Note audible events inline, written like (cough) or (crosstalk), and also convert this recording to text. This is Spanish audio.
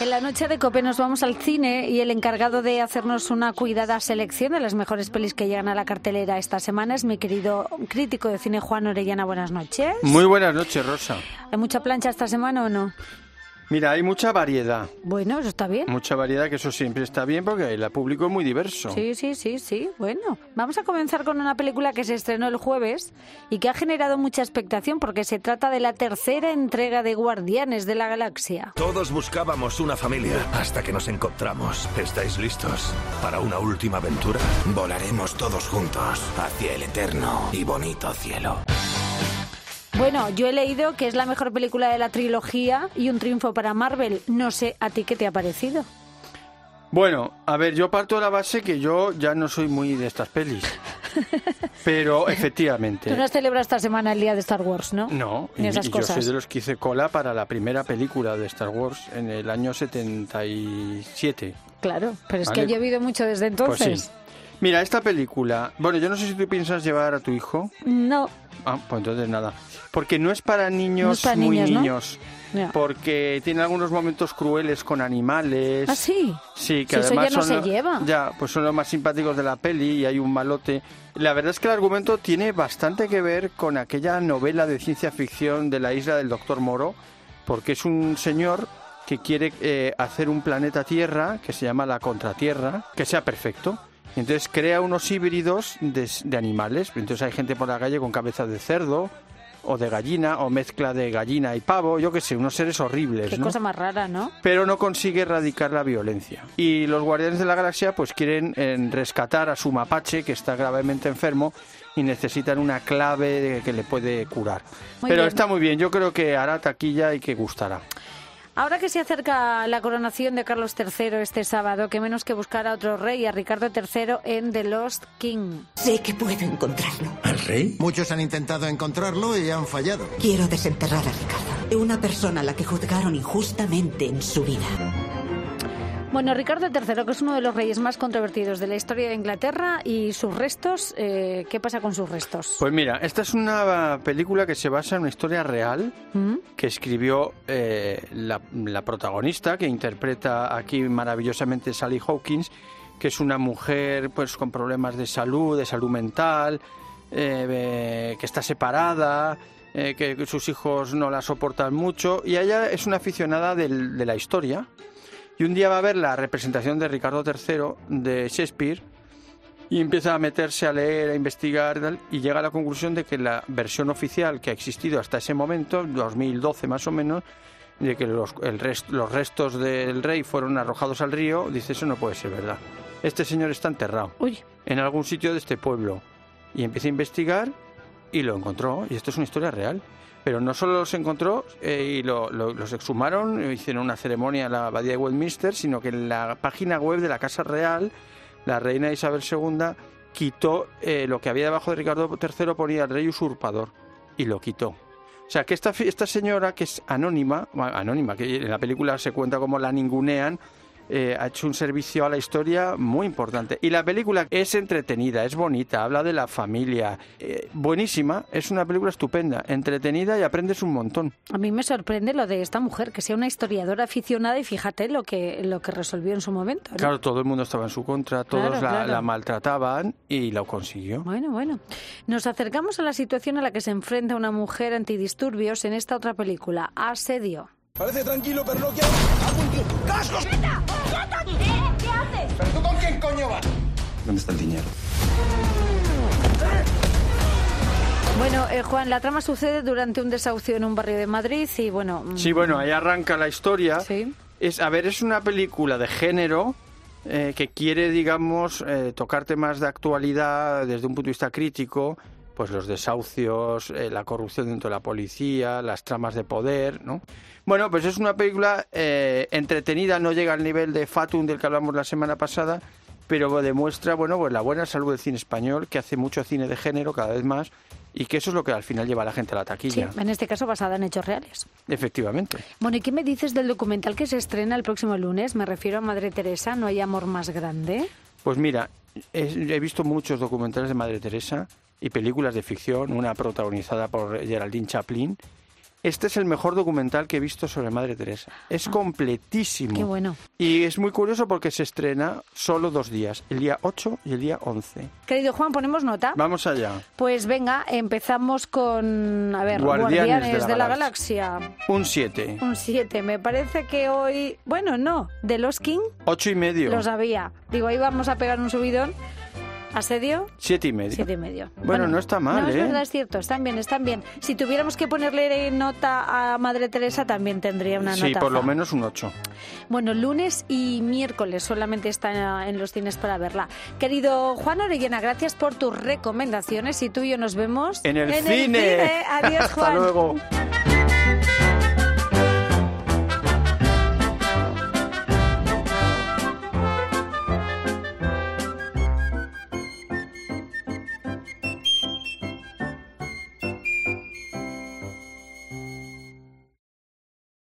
En la noche de Cope nos vamos al cine y el encargado de hacernos una cuidada selección de las mejores pelis que llegan a la cartelera esta semana es mi querido crítico de cine Juan Orellana. Buenas noches. Muy buenas noches, Rosa. ¿Hay mucha plancha esta semana o no? Mira, hay mucha variedad. Bueno, eso está bien. Mucha variedad, que eso siempre está bien porque el público es muy diverso. Sí, sí, sí, sí. Bueno, vamos a comenzar con una película que se estrenó el jueves y que ha generado mucha expectación porque se trata de la tercera entrega de Guardianes de la Galaxia. Todos buscábamos una familia hasta que nos encontramos. ¿Estáis listos para una última aventura? Volaremos todos juntos hacia el eterno y bonito cielo. Bueno, yo he leído que es la mejor película de la trilogía y un triunfo para Marvel. No sé a ti qué te ha parecido. Bueno, a ver, yo parto de la base que yo ya no soy muy de estas pelis. (laughs) Pero efectivamente. Tú no has celebrado esta semana el día de Star Wars, ¿no? No, Ni esas y yo cosas. soy de los que hice cola para la primera película de Star Wars en el año 77. Claro, pero es que Vale. ha llovido mucho desde Pues entonces. sí. Mira, esta película, bueno, yo no sé si tú piensas llevar a tu hijo. No, Ah, pues entonces nada. Porque no es para niños No es para muy niños, ¿no? niños. Ya. Porque tiene algunos momentos crueles con animales. ¿Ah, sí? Sí, que Si eso además ya no son se lleva. Ya, pues son los más simpáticos de la peli y hay un malote. La verdad es que el argumento tiene bastante que ver con aquella novela de ciencia ficción de la isla del Doctor Moro, porque es un señor que quiere eh, hacer un planeta Tierra que se llama la Contratierra, que sea perfecto. Entonces crea unos híbridos de, de animales. Entonces hay gente por la calle con cabeza de cerdo o de gallina o mezcla de gallina y pavo, yo qué sé, unos seres horribles. Qué ¿no? cosa más rara, ¿no? pero no consigue erradicar la violencia. Y los Guardianes de la Galaxia pues quieren eh, rescatar a su mapache que está gravemente enfermo y necesitan una clave que le puede curar. Muy pero bien. está muy bien, yo creo que hará taquilla y que gustará. Ahora que se acerca la coronación de Carlos III este sábado, que menos que buscar a otro rey, a Ricardo III en The Lost King. Sé que puedo encontrarlo. ¿Al rey? Muchos han intentado encontrarlo y han fallado. Quiero desenterrar a Ricardo. Una persona a la que juzgaron injustamente en su vida. Bueno, Ricardo III, que es uno de los reyes más controvertidos de la historia de Inglaterra, y sus restos, eh, ¿qué pasa con sus restos? Pues mira, esta es una película que se basa en una historia real ¿Mm? que escribió eh, la, la protagonista, que interpreta aquí maravillosamente Sally Hawkins, que es una mujer pues con problemas de salud, de salud mental, eh, eh, que está separada, eh, que sus hijos no la soportan mucho, y ella es una aficionada del- de la historia. Y un día va a ver la representación de Ricardo III de Shakespeare y empieza a meterse a leer, a investigar tal, y llega a la conclusión de que la versión oficial que ha existido hasta ese momento, 2012 más o menos, de que los, el rest- los restos del rey fueron arrojados al río, dice eso no puede ser verdad. Este señor está enterrado Uy, en algún sitio de este pueblo y empieza a investigar y lo encontró y esto es una historia real. Pero no solo los encontró eh, y lo- lo- los exhumaron, hicieron una ceremonia en la abadía de Westminster, sino que en la página web de la Casa Real, la reina Isabel II quitó eh, lo que había debajo de Ricardo III, ponía el rey usurpador y lo quitó. O sea, que esta, esta señora, que es anónima, anónima, que en la película se cuenta como la ningunean, eh, ha hecho un servicio a la historia muy importante. Y la película es entretenida, es bonita, habla de la familia. eh, buenísima, es una película estupenda, entretenida y aprendes un montón. a mí me sorprende lo de esta mujer, que sea una historiadora aficionada y fíjate lo que, lo que resolvió en su momento. ¿no? Claro, todo el mundo estaba en su contra, todos Claro, la, claro. la maltrataban y lo consiguió. Bueno, bueno. Nos acercamos a la situación a la que se enfrenta una mujer antidisturbios en esta otra película, Asedio. Parece tranquilo, pero no quiero... ¡Algún- ¡Cascos! ¿Dónde está el dinero? Bueno, eh, Juan, la trama sucede durante un desahucio en un barrio de Madrid y bueno... mm, Sí, bueno, ahí arranca la historia. Sí. Es, a ver, es una película de género eh, que quiere, digamos, eh, tocar temas de actualidad desde un punto de vista crítico, pues los desahucios, eh, la corrupción dentro de la policía, las tramas de poder, ¿no? Bueno, pues es una película eh, entretenida, no llega al nivel de Fatum del que hablamos la semana pasada, pero demuestra, bueno, pues la buena salud del cine español, que hace mucho cine de género cada vez más, y que eso es lo que al final lleva a la gente a la Sí, taquilla. en este caso basada en hechos reales. Efectivamente. Bueno, ¿y qué me dices del documental que se estrena el próximo lunes? Me refiero a Madre Teresa, ¿no hay amor más grande? Pues mira, he, he visto muchos documentales de Madre Teresa y películas de ficción, una protagonizada por Geraldine Chaplin, Este es el mejor documental que he visto sobre Madre Teresa. Es completísimo. Ah. Qué bueno. Y es muy curioso porque se estrena solo dos días, el día 8 y el día 11. Querido Juan, ponemos nota. Vamos allá. Pues venga, empezamos con, a ver, Guardianes de la la Galaxia. Galaxia. Un 7. Un 7. Me parece que hoy, bueno, no, de los King Ocho y medio. lo sabía. Digo, ahí vamos a pegar un subidón. ¿Asedio? Siete y medio. Siete y medio. Bueno, no está mal, no, es ¿eh? verdad, es cierto, están bien, están bien. Si tuviéramos que ponerle nota a Madre Teresa, también tendría una nota. Sí, por lo menos un 8. Bueno, lunes y miércoles solamente está en los cines para verla. Querido Juan Orellana, gracias por tus recomendaciones y tú y yo nos vemos En el cine. (laughs) Adiós, Hasta Juan. luego.